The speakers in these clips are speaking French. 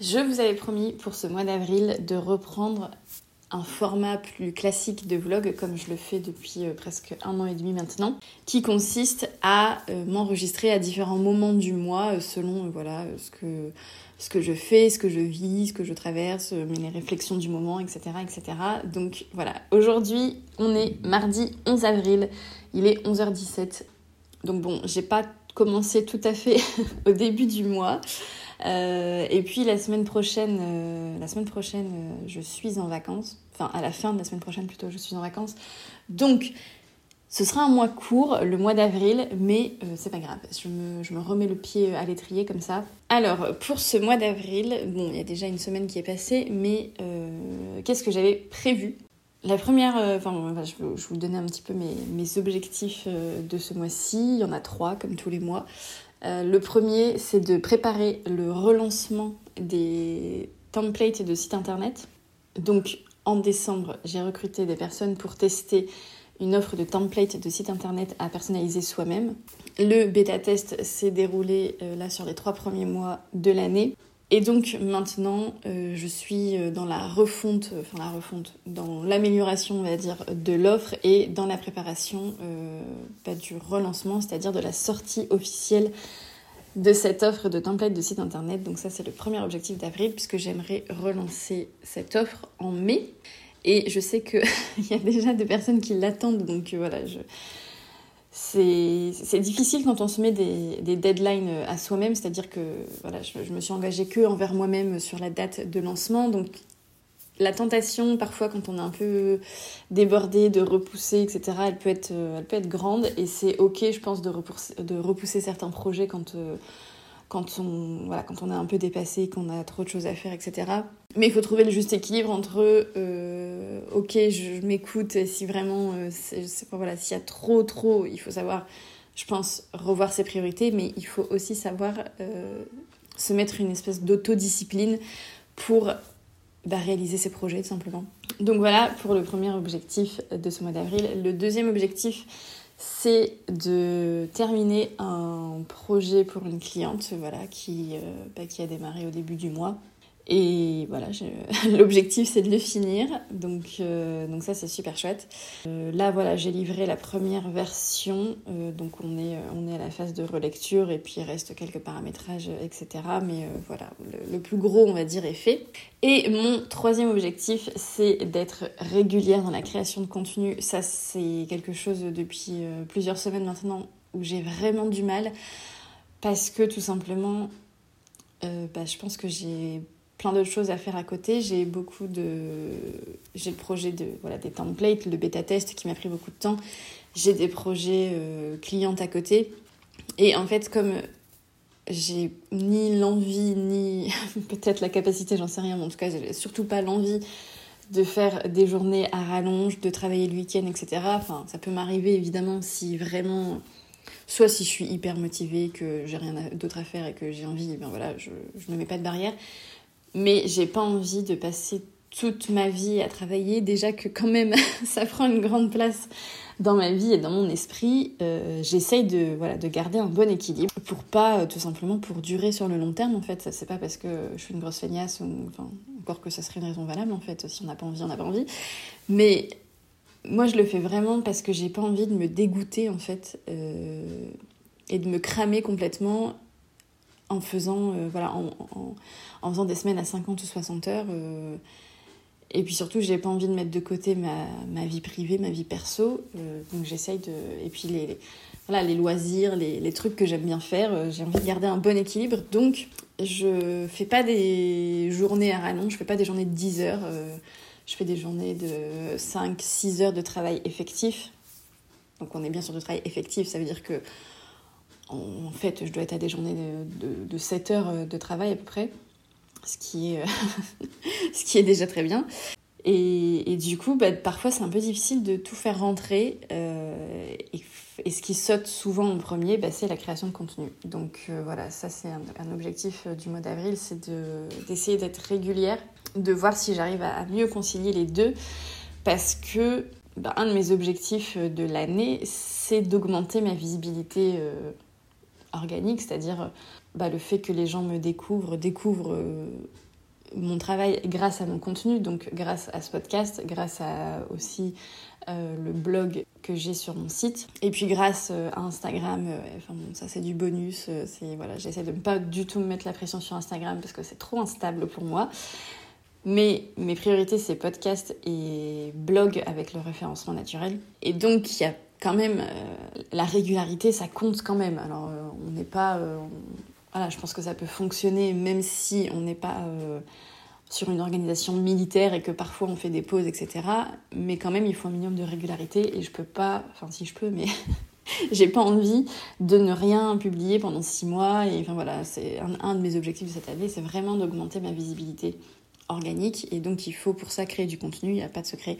Je vous avais promis pour ce mois d'avril de reprendre un format plus classique de vlog comme je le fais depuis euh, presque un an et demi maintenant, qui consiste à euh, m'enregistrer à différents moments du mois euh, selon voilà ce que je fais, ce que je vis, ce que je traverse, mes réflexions du moment, etc., etc. Donc voilà, aujourd'hui on est mardi 11 avril, il est 11h17. Donc bon, j'ai pas commencé tout à fait au début du mois. Euh, et puis la semaine prochaine, euh, la semaine prochaine, euh, je suis en vacances. Enfin, à la fin de la semaine prochaine plutôt, je suis en vacances. Donc, ce sera un mois court, le mois d'avril, mais c'est pas grave. Je me, remets le pied à l'étrier comme ça. Alors, pour ce mois d'avril, bon, il y a déjà une semaine qui est passée, mais qu'est-ce que j'avais prévu? La première, enfin, je, vais, vous donner un petit peu mes objectifs de ce mois-ci. Il y en a trois, comme tous les mois. Euh, le premier, c'est de préparer le relancement des templates de sites internet. Donc en décembre, j'ai recruté des personnes pour tester une offre de template de site internet à personnaliser soi-même. Le bêta test s'est déroulé euh, là sur les trois premiers mois de l'année. Et donc maintenant, euh, je suis dans la refonte, enfin la refonte, dans l'amélioration, on va dire, de l'offre et dans la préparation pas du relancement, c'est-à-dire de la sortie officielle de cette offre de template de site internet. Donc ça, c'est le premier objectif d'avril, puisque j'aimerais relancer cette offre en mai. Et je sais qu'il y a déjà des personnes qui l'attendent, donc voilà, je c'est difficile quand on se met des, des deadlines à soi-même, c'est-à-dire que voilà, je, je, me suis engagée que envers moi-même sur la date de lancement, donc la tentation, parfois, quand on est un peu débordé, de repousser, etc., elle peut être, euh, elle peut être grande et c'est ok, je pense, de repousser, de repousser certains projets quand, euh, quand, on, voilà, quand on est un peu dépassé, qu'on a trop de choses à faire, etc. Mais il faut trouver le juste équilibre entre euh, ok, je, m'écoute, si vraiment, voilà, s'il y a trop, trop, il faut savoir, je pense, revoir ses priorités, mais il faut aussi savoir se mettre une espèce d'autodiscipline pour bah, réaliser ses projets tout simplement. Donc voilà pour le premier objectif de ce mois d'avril. Le deuxième objectif, c'est de terminer un projet pour une cliente voilà, qui, euh, bah, qui a démarré au début du mois. Et voilà, l'objectif c'est de le finir, donc, euh, donc ça c'est super chouette. Euh, là voilà, j'ai livré la première version, euh, donc on est, on est à la phase de relecture et puis il reste quelques paramétrages, etc. Mais voilà, le, le, plus gros on va dire est fait. Et mon troisième objectif c'est d'être régulière dans la création de contenu. Ça c'est quelque chose depuis plusieurs semaines maintenant où j'ai vraiment du mal parce que tout simplement, bah, je pense que j'ai plein d'autres choses à faire à côté. J'ai beaucoup de. J'ai le projet de, voilà, des templates, le bêta test qui m'a pris beaucoup de temps. J'ai des projets euh, clientes à côté. Et en fait, comme j'ai ni l'envie, ni peut-être la capacité, j'en sais rien, mais en tout cas, j'ai surtout pas l'envie de faire des journées à rallonge, de travailler le week-end, etc. Enfin, ça peut m'arriver évidemment si vraiment soit si je suis hyper motivée, que j'ai rien d'autre à faire et que j'ai envie, ben voilà, je ne me mets pas de barrière. Mais j'ai pas envie de passer toute ma vie à travailler. Déjà que quand même, ça prend une grande place dans ma vie et dans mon esprit. Euh, J'essaye de, voilà, de garder un bon équilibre pour pas, euh, tout simplement, pour durer sur le long terme. En fait, ça c'est pas parce que je suis une grosse feignasse ou, enfin, encore que ça serait une raison valable. En fait, si on n'a pas envie, on n'a pas envie. Mais moi, je le fais vraiment parce que j'ai pas envie de me dégoûter, en fait, euh, et de me cramer complètement en faisant, euh, voilà, en, en, faisant des semaines à 50 ou 60 heures. Euh, Et puis surtout, j'ai pas envie de mettre de côté ma, ma vie privée, ma vie perso. donc j'essaye de. Et puis les, voilà, les loisirs, les, les trucs que j'aime bien faire, j'ai envie de garder un bon équilibre. Donc je fais pas des journées à rallonge, je fais pas des journées de 10 heures. je fais des journées de 5-6 heures de travail effectif. Donc on est bien sur du travail effectif, ça veut dire que en fait, je dois être à des journées de, de, 7 heures euh, de travail à peu près, ce qui est, euh, ce qui est déjà très bien. Et, du coup, bah, parfois, c'est un peu difficile de tout faire rentrer. Euh, et, ce qui saute souvent en premier, bah, c'est la création de contenu. Donc voilà, ça, c'est un, objectif du mois d'avril, c'est d'essayer d'être régulière, de voir si j'arrive à, mieux concilier les deux. Parce que bah, un de mes objectifs de l'année, c'est d'augmenter ma visibilité organique, c'est-à-dire bah, le fait que les gens me découvrent, découvrent euh, mon travail grâce à mon contenu, donc grâce à ce podcast, grâce à aussi euh, le blog que j'ai sur mon site, et puis grâce euh, à Instagram, ça c'est du bonus, voilà, j'essaie de ne pas du tout me mettre la pression sur Instagram parce que c'est trop instable pour moi. Mais mes priorités, c'est podcast et blog avec le référencement naturel. Et donc, il y a quand même, euh, la régularité, ça compte quand même. Alors, euh, on n'est pas. Euh, voilà, je pense que ça peut fonctionner même si on n'est pas sur une organisation militaire et que parfois on fait des pauses, etc. Mais quand même, il faut un minimum de régularité et je peux pas. Enfin, si je peux, mais. j'ai pas envie de ne rien publier pendant six mois. Et enfin voilà, c'est un, un, de mes objectifs de cette année, c'est vraiment d'augmenter ma visibilité organique. Et donc il faut pour ça créer du contenu, il n'y a pas de secret.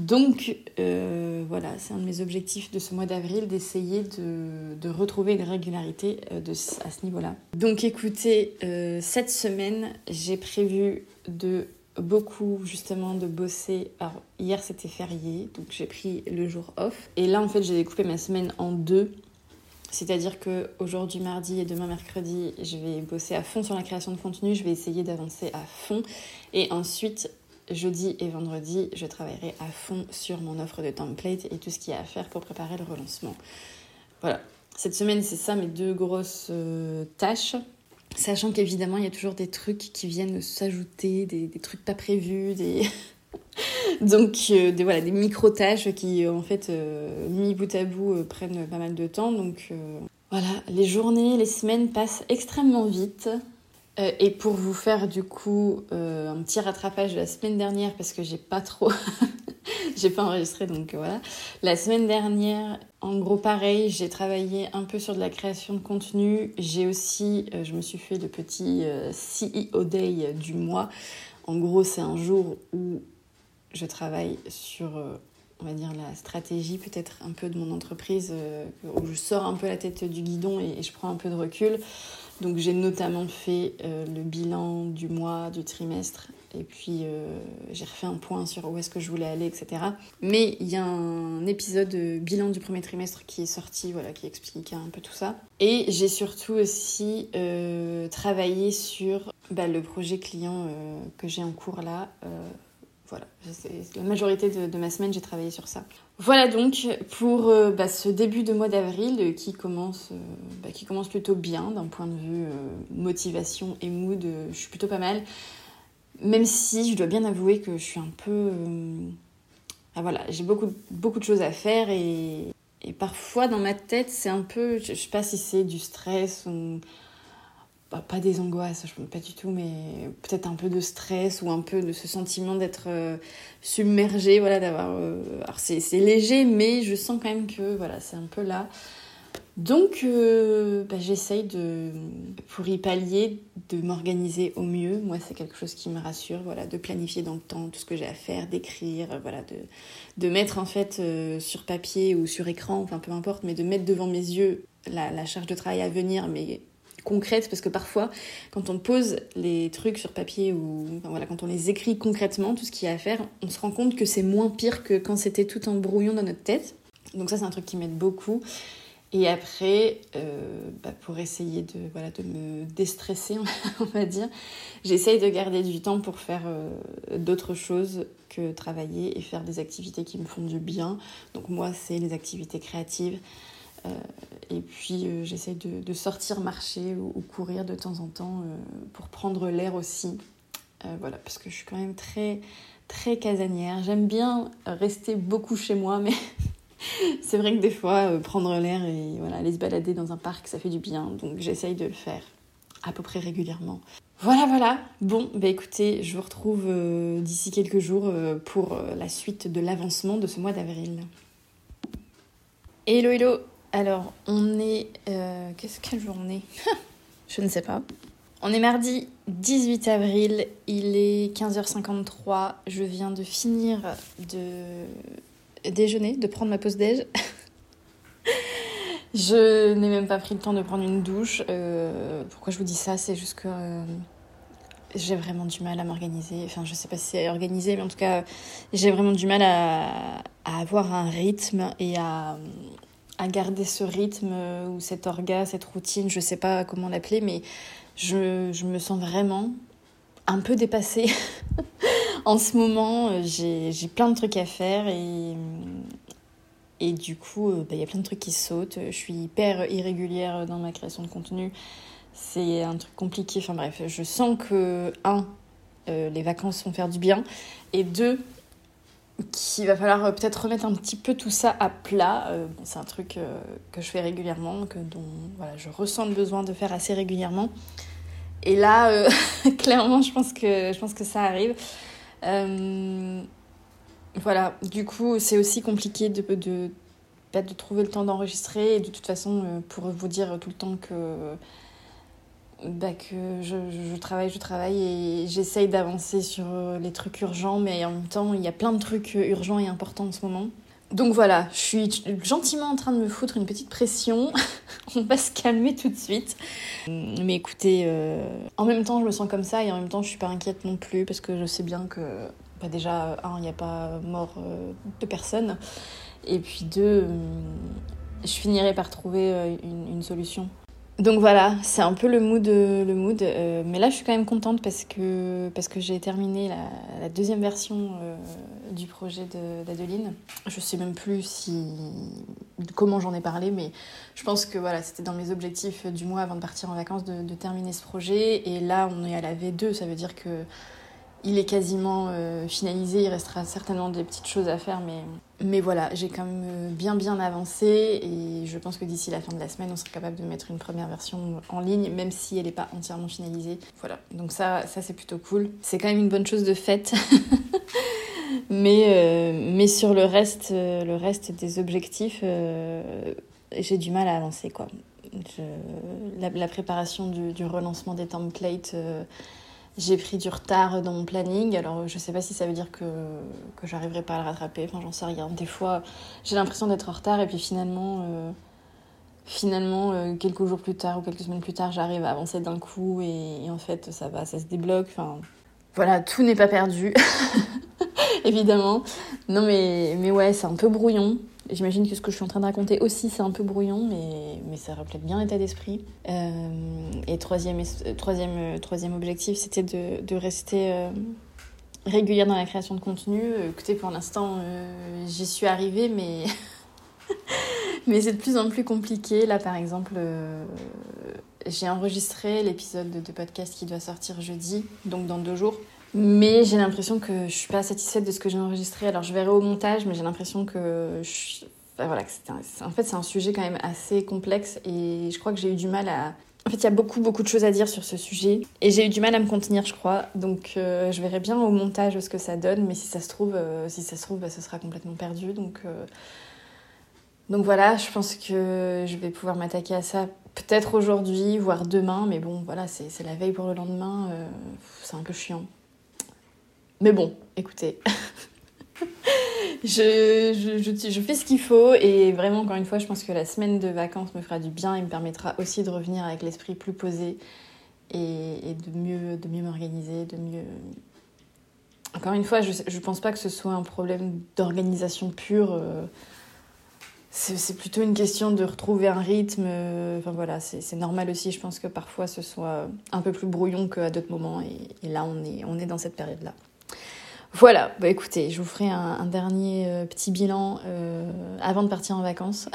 Donc euh, voilà, c'est un de mes objectifs de ce mois d'avril, d'essayer de, retrouver une régularité euh, à ce niveau-là. Donc écoutez, euh, cette semaine, j'ai prévu de beaucoup justement de bosser. Alors hier c'était férié, donc j'ai pris le jour off. Et là en fait j'ai découpé ma semaine en deux. C'est-à-dire que aujourd'hui mardi et demain mercredi, je vais bosser à fond sur la création de contenu, je vais essayer d'avancer à fond. Et ensuite, jeudi et vendredi, je travaillerai à fond sur mon offre de template et tout ce qu'il y a à faire pour préparer le relancement. Voilà, cette semaine, c'est ça mes deux grosses euh, tâches. Sachant qu'évidemment, il y a toujours des trucs qui viennent s'ajouter, des, trucs pas prévus, des. Donc, euh, voilà, des micro-tâches qui, en fait, euh, mis bout à bout, prennent pas mal de temps. Donc, voilà, les journées, les semaines passent extrêmement vite. Euh, et pour vous faire du coup euh, un petit rattrapage de la semaine dernière parce que j'ai pas trop j'ai pas enregistré donc voilà. La semaine dernière en gros pareil j'ai travaillé un peu sur de la création de contenu. J'ai aussi euh, je me suis fait le petit CEO day du mois. En gros c'est un jour où je travaille sur on va dire la stratégie peut-être un peu de mon entreprise où je sors un peu la tête du guidon et je prends un peu de recul donc j'ai notamment fait euh, le bilan du mois, du trimestre, et puis euh, j'ai refait un point sur où est-ce que je voulais aller, etc. Mais il y a un épisode bilan du premier trimestre qui est sorti, voilà, qui explique un peu tout ça. Et j'ai surtout aussi euh, travaillé sur bah, le projet client que j'ai en cours là voilà, la majorité de, ma semaine, j'ai travaillé sur ça. Voilà donc pour euh, bah, ce début de mois d'avril euh, qui, commence, euh, bah, qui commence plutôt bien d'un point de vue motivation et mood. je suis plutôt pas mal. Même si je dois bien avouer que je suis un peu. Ah, voilà, j'ai beaucoup, beaucoup de choses à faire et, parfois dans ma tête, c'est un peu. Je, je sais pas si c'est du stress ou bah, pas des angoisses, je pas du tout, mais peut-être un peu de stress ou un peu de ce sentiment d'être euh, submergé, voilà, d'avoir. Euh, alors c'est léger, mais je sens quand même que voilà, c'est un peu là. Donc euh, bah, j'essaye de, pour y pallier, de m'organiser au mieux. Moi, c'est quelque chose qui me rassure, voilà, de planifier dans le temps tout ce que j'ai à faire, d'écrire, voilà, de, mettre en fait sur papier ou sur écran, enfin peu importe, mais de mettre devant mes yeux la, la charge de travail à venir, mais concrète parce que parfois quand on pose les trucs sur papier ou voilà quand on les écrit concrètement tout ce qu'il y a à faire on se rend compte que c'est moins pire que quand c'était tout en brouillon dans notre tête. Donc ça c'est un truc qui m'aide beaucoup. Et après euh, bah, pour essayer de voilà de me déstresser on va dire j'essaye de garder du temps pour faire euh, d'autres choses que travailler et faire des activités qui me font du bien. Donc moi c'est les activités créatives et puis euh, j'essaie de, sortir marcher ou, courir de temps en temps euh, pour prendre l'air aussi. voilà, parce que je suis quand même très très casanière. J'aime bien rester beaucoup chez moi, mais c'est vrai que des fois, prendre l'air et voilà, aller se balader dans un parc, ça fait du bien. Donc j'essaye de le faire à peu près régulièrement. Voilà, voilà. Bon, bah écoutez, je vous retrouve d'ici quelques jours pour la suite de l'avancement de ce mois d'avril. Hello, hello Alors, on est... Qu'est-ce quelle journée Je ne sais pas. On est mardi 18 avril, il est 15h53, je viens de finir de déjeuner, de prendre ma pause déj. je n'ai même pas pris le temps de prendre une douche. Euh, pourquoi je vous dis ça C'est juste que euh, j'ai vraiment du mal à m'organiser. Enfin, je sais pas si c'est organisé, mais en tout cas, j'ai vraiment du mal à, avoir un rythme et à, à garder ce rythme ou cet orga, cette routine, je sais pas comment l'appeler, mais je, je me sens vraiment un peu dépassée. en ce moment, j'ai plein de trucs à faire et, et du coup, bah, il y a plein de trucs qui sautent. Je suis hyper irrégulière dans ma création de contenu. C'est un truc compliqué. Enfin bref, je sens que, un, euh, les vacances vont faire du bien. Et deux, qu'il va falloir euh, peut-être remettre un petit peu tout ça à plat. Euh, c'est un truc que je fais régulièrement, que, dont voilà, je ressens le besoin de faire assez régulièrement. Et là, euh, clairement, je pense, que, je pense que ça arrive. Euh, voilà, du coup, c'est aussi compliqué de, de, bah, de trouver le temps d'enregistrer. Et de toute façon, euh, pour vous dire tout le temps que, bah, que je, je, travaille, je travaille et j'essaye d'avancer sur les trucs urgents, mais en même temps, il y a plein de trucs urgents et importants en ce moment. Donc voilà, je suis gentiment en train de me foutre une petite pression. On va se calmer tout de suite. Mais écoutez, euh, en même temps, je me sens comme ça et en même temps, je suis pas inquiète non plus parce que je sais bien que, bah déjà, un, il n'y a pas mort euh, de personne. Et puis deux, euh, je finirai par trouver une, une solution. Donc voilà, c'est un peu le mood, le mood. Euh, mais là, je suis quand même contente parce que, parce que j'ai terminé la, deuxième version euh, du projet d'Adeline. Je sais même plus si comment j'en ai parlé, mais je pense que voilà, c'était dans mes objectifs du mois avant de partir en vacances de terminer ce projet. Et là, on est à la V2, ça veut dire que il est quasiment euh, finalisé, il restera certainement des petites choses à faire, mais, mais voilà, j'ai quand même euh, bien bien avancé et je pense que d'ici la fin de la semaine, on sera capable de mettre une première version en ligne, même si elle n'est pas entièrement finalisée. Voilà, donc ça, ça c'est plutôt cool. C'est quand même une bonne chose de faite. mais, euh, mais sur le reste, le reste des objectifs, j'ai du mal à avancer. Quoi. la, préparation du, relancement des templates j'ai pris du retard dans mon planning. Alors, je sais pas si ça veut dire que, que j'arriverai pas à le rattraper. Enfin, j'en sais rien. Des fois, j'ai l'impression d'être en retard et puis finalement, euh, finalement euh, quelques jours plus tard ou quelques semaines plus tard, j'arrive à avancer d'un coup et, et, en fait, ça va, ça se débloque. Enfin, voilà, tout n'est pas perdu. Évidemment. Non, mais, mais ouais, c'est un peu brouillon. J'imagine que ce que je suis en train de raconter aussi, c'est un peu brouillon, mais, mais ça reflète bien l'état d'esprit. Euh, et troisième, troisième, troisième objectif, c'était de, de rester euh, régulière dans la création de contenu. Écoutez, pour l'instant, euh, j'y suis arrivée, mais, mais c'est de plus en plus compliqué. Là, par exemple, j'ai enregistré l'épisode de, de podcast qui doit sortir jeudi, donc dans deux jours. Mais j'ai l'impression que je suis pas satisfaite de ce que j'ai enregistré. Alors je verrai au montage, mais j'ai l'impression que enfin, voilà, un... en fait c'est un sujet quand même assez complexe et je crois que j'ai eu du mal à. En fait, il y a beaucoup beaucoup de choses à dire sur ce sujet et j'ai eu du mal à me contenir, je crois. Donc euh, je verrai bien au montage ce que ça donne, mais si ça se trouve, euh, si ça se trouve, bah, ce sera complètement perdu. Donc euh... donc voilà, je pense que je vais pouvoir m'attaquer à ça peut-être aujourd'hui, voire demain, mais bon, voilà, c'est la veille pour le lendemain, c'est un peu chiant. Mais bon, écoutez, je, je, fais ce qu'il faut et vraiment, encore une fois, je pense que la semaine de vacances me fera du bien et me permettra aussi de revenir avec l'esprit plus posé et, et, de mieux, de mieux m'organiser, de mieux... Encore une fois, je ne pense pas que ce soit un problème d'organisation pure. Euh, c'est plutôt une question de retrouver un rythme. Euh, enfin voilà, c'est normal aussi. Je pense que parfois ce soit un peu plus brouillon qu'à d'autres moments. Et, et, là, on est, on est dans cette période-là. Voilà, bah écoutez, je vous ferai un, dernier euh, petit bilan euh, avant de partir en vacances,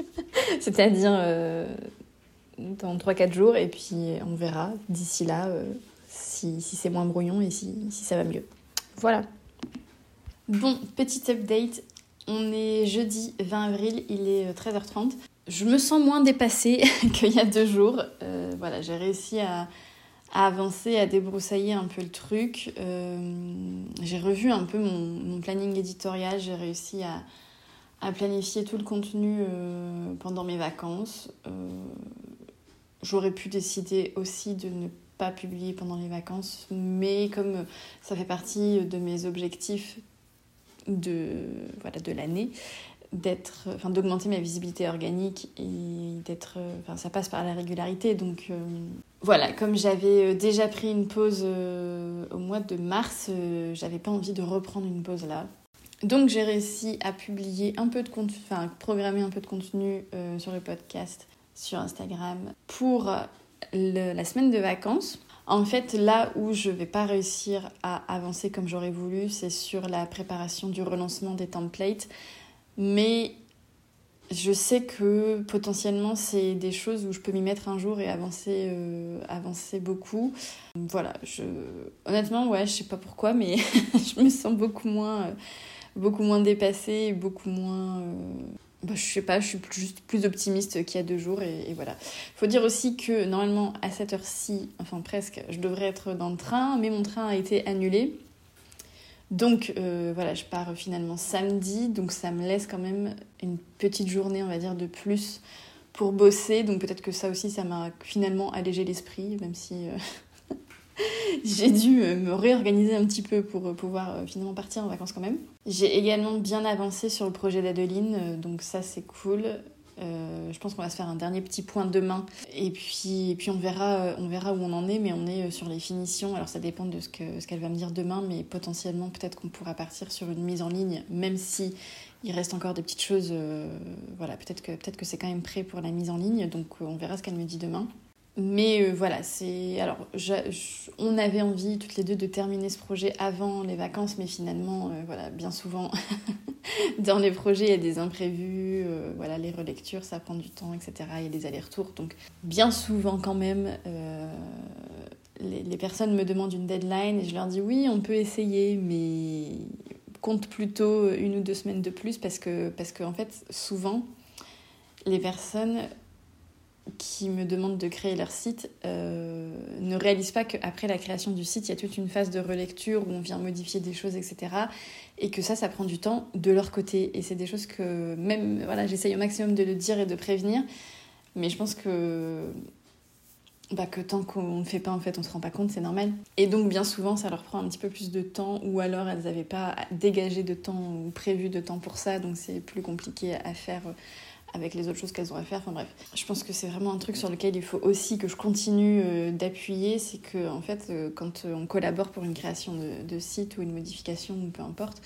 c'est-à-dire euh, dans 3-4 jours, et puis on verra d'ici là si, si c'est moins brouillon et si, si ça va mieux. Voilà. Bon, petit update. On est jeudi 20 avril, il est 13h30. Euh, Je me sens moins dépassée qu'il y a deux jours. Voilà, j'ai réussi à, avancer, à débroussailler un peu le truc. Euh, j'ai revu un peu mon, planning éditorial, j'ai réussi à, à, planifier tout le contenu pendant mes vacances. J'aurais pu décider aussi de ne pas publier pendant les vacances, mais comme ça fait partie de mes objectifs de voilà de l'année d'être enfin d'augmenter ma visibilité organique et d'être enfin ça passe par la régularité. Donc euh, voilà comme j'avais euh, déjà pris une pause euh, au mois de mars j'avais pas envie de reprendre une pause là. Donc j'ai réussi à publier un peu de contenu enfin programmer un peu de contenu sur le podcast sur Instagram pour la semaine de vacances. En fait, là où je vais pas réussir à avancer comme j'aurais voulu, c'est sur la préparation du relancement des templates. Mais je sais que potentiellement, c'est des choses où je peux m'y mettre un jour et avancer, euh, avancer beaucoup. Voilà, je... honnêtement, ouais, je sais pas pourquoi, mais je me sens beaucoup moins, euh, beaucoup moins dépassée, beaucoup moins. Euh, bah, je sais pas, je suis juste plus optimiste qu'il y a deux jours et, et voilà. Faut dire aussi que normalement à cette heure-ci, enfin presque, je devrais être dans le train, mais mon train a été annulé. Donc euh, voilà, je pars finalement samedi, donc ça me laisse quand même une petite journée, on va dire, de plus pour bosser. Donc peut-être que ça aussi, ça m'a finalement allégé l'esprit, même si euh, j'ai dû euh, me réorganiser un petit peu pour pouvoir finalement partir en vacances quand même. J'ai également bien avancé sur le projet d'Adeline, donc ça c'est cool. Je pense qu'on va se faire un dernier petit point demain et puis, et puis on, verra, on verra où on en est, mais on est sur les finitions. Alors ça dépend de ce qu'elle ce va me dire demain, mais potentiellement peut-être qu'on pourra partir sur une mise en ligne, même si il reste encore des petites choses. voilà, peut-être que, peut que c'est quand même prêt pour la mise en ligne, donc on verra ce qu'elle me dit demain. Mais euh, voilà, c'est. Alors, on avait envie toutes les deux de terminer ce projet avant les vacances, mais finalement, euh, voilà, bien souvent, dans les projets, il y a des imprévus, euh, voilà, les relectures, ça prend du temps, etc. Il y a des allers-retours. Donc, bien souvent, quand même, les, les, personnes me demandent une deadline et je leur dis oui, on peut essayer, mais compte plutôt une ou deux semaines de plus parce que, parce qu'en en fait, souvent, les personnes qui me demandent de créer leur site euh, ne réalisent pas qu'après la création du site, il y a toute une phase de relecture où on vient modifier des choses, etc. Et que ça, ça prend du temps de leur côté. Et c'est des choses que même, voilà, j'essaye au maximum de le dire et de prévenir. Mais je pense que, bah, que tant qu'on ne fait pas, en fait, on se rend pas compte, c'est normal. Et donc, bien souvent, ça leur prend un petit peu plus de temps, ou alors elles n'avaient pas dégagé de temps ou prévu de temps pour ça, donc c'est plus compliqué à faire avec les autres choses qu'elles ont à faire. Enfin bref, je pense que c'est vraiment un truc sur lequel il faut aussi que je continue euh, d'appuyer, c'est que en fait, euh, quand on collabore pour une création de, site ou une modification ou peu importe,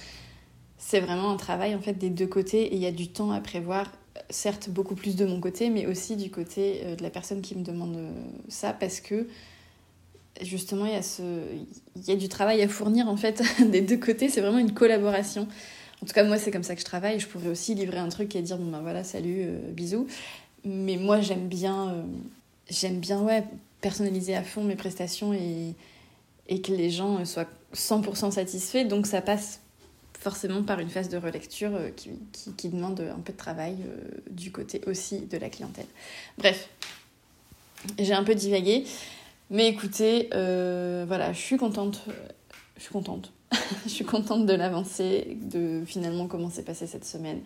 c'est vraiment un travail en fait des deux côtés et il y a du temps à prévoir. Certes, beaucoup plus de mon côté, mais aussi du côté euh, de la personne qui me demande ça, parce que justement, il y, a ce... il y a du travail à fournir en fait des deux côtés. C'est vraiment une collaboration. En tout cas, moi, c'est comme ça que je travaille. Je pourrais aussi livrer un truc et dire, bon ben voilà, salut, euh, bisous. Mais moi, j'aime bien, euh, j'aime bien, ouais, personnaliser à fond mes prestations et, que les gens soient 100% satisfaits. Donc, ça passe forcément par une phase de relecture euh, qui, qui, demande un peu de travail du côté aussi de la clientèle. Bref, j'ai un peu divagué. Mais écoutez, voilà, je suis contente. Je suis contente je suis contente de l'avancée, de finalement comment s'est passé cette semaine.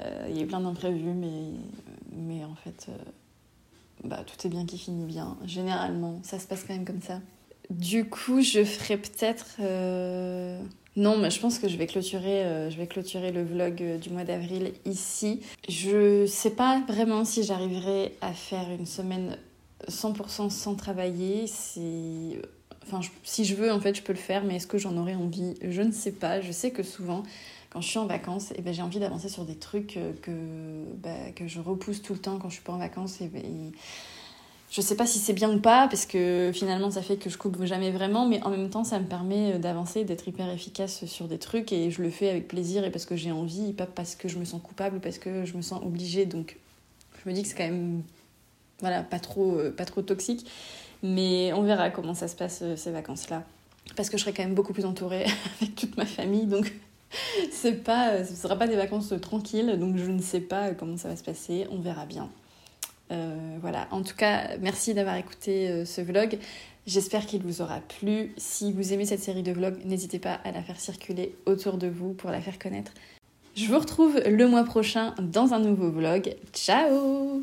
Euh, il y a eu plein d'imprévus, mais, mais en fait, euh, bah, tout est bien qui finit bien. Généralement, ça se passe quand même comme ça. Du coup, je ferai peut-être. Euh, non, mais je pense que je vais clôturer, je vais clôturer le vlog du mois d'avril ici. Je sais pas vraiment si j'arriverai à faire une semaine 100% sans travailler. C'est Enfin, si je veux, en fait, je peux le faire, mais est-ce que j'en aurais envie? Je ne sais pas. Je sais que souvent, quand je suis en vacances, et eh ben, j'ai envie d'avancer sur des trucs euh, que, bah, que je repousse tout le temps quand je suis pas en vacances. Et, et je sais pas si c'est bien ou pas, parce que finalement, ça fait que je coupe jamais vraiment, mais en même temps, ça me permet euh, d'avancer, d'être hyper efficace sur des trucs, et je le fais avec plaisir et parce que j'ai envie, pas parce que je me sens coupable ou parce que je me sens obligée. Donc, je me dis que c'est quand même voilà, pas trop, euh, pas trop toxique. Mais on verra comment ça se passe euh, ces vacances-là. Parce que je serai quand même beaucoup plus entourée avec toute ma famille. Donc c'est pas, ce sera pas des vacances tranquilles, donc je ne sais pas comment ça va se passer. On verra bien. Euh, voilà. En tout cas, merci d'avoir écouté euh, ce vlog. J'espère qu'il vous aura plu. Si vous aimez cette série de vlogs, n'hésitez pas à la faire circuler autour de vous pour la faire connaître. Je vous retrouve le mois prochain dans un nouveau vlog. Ciao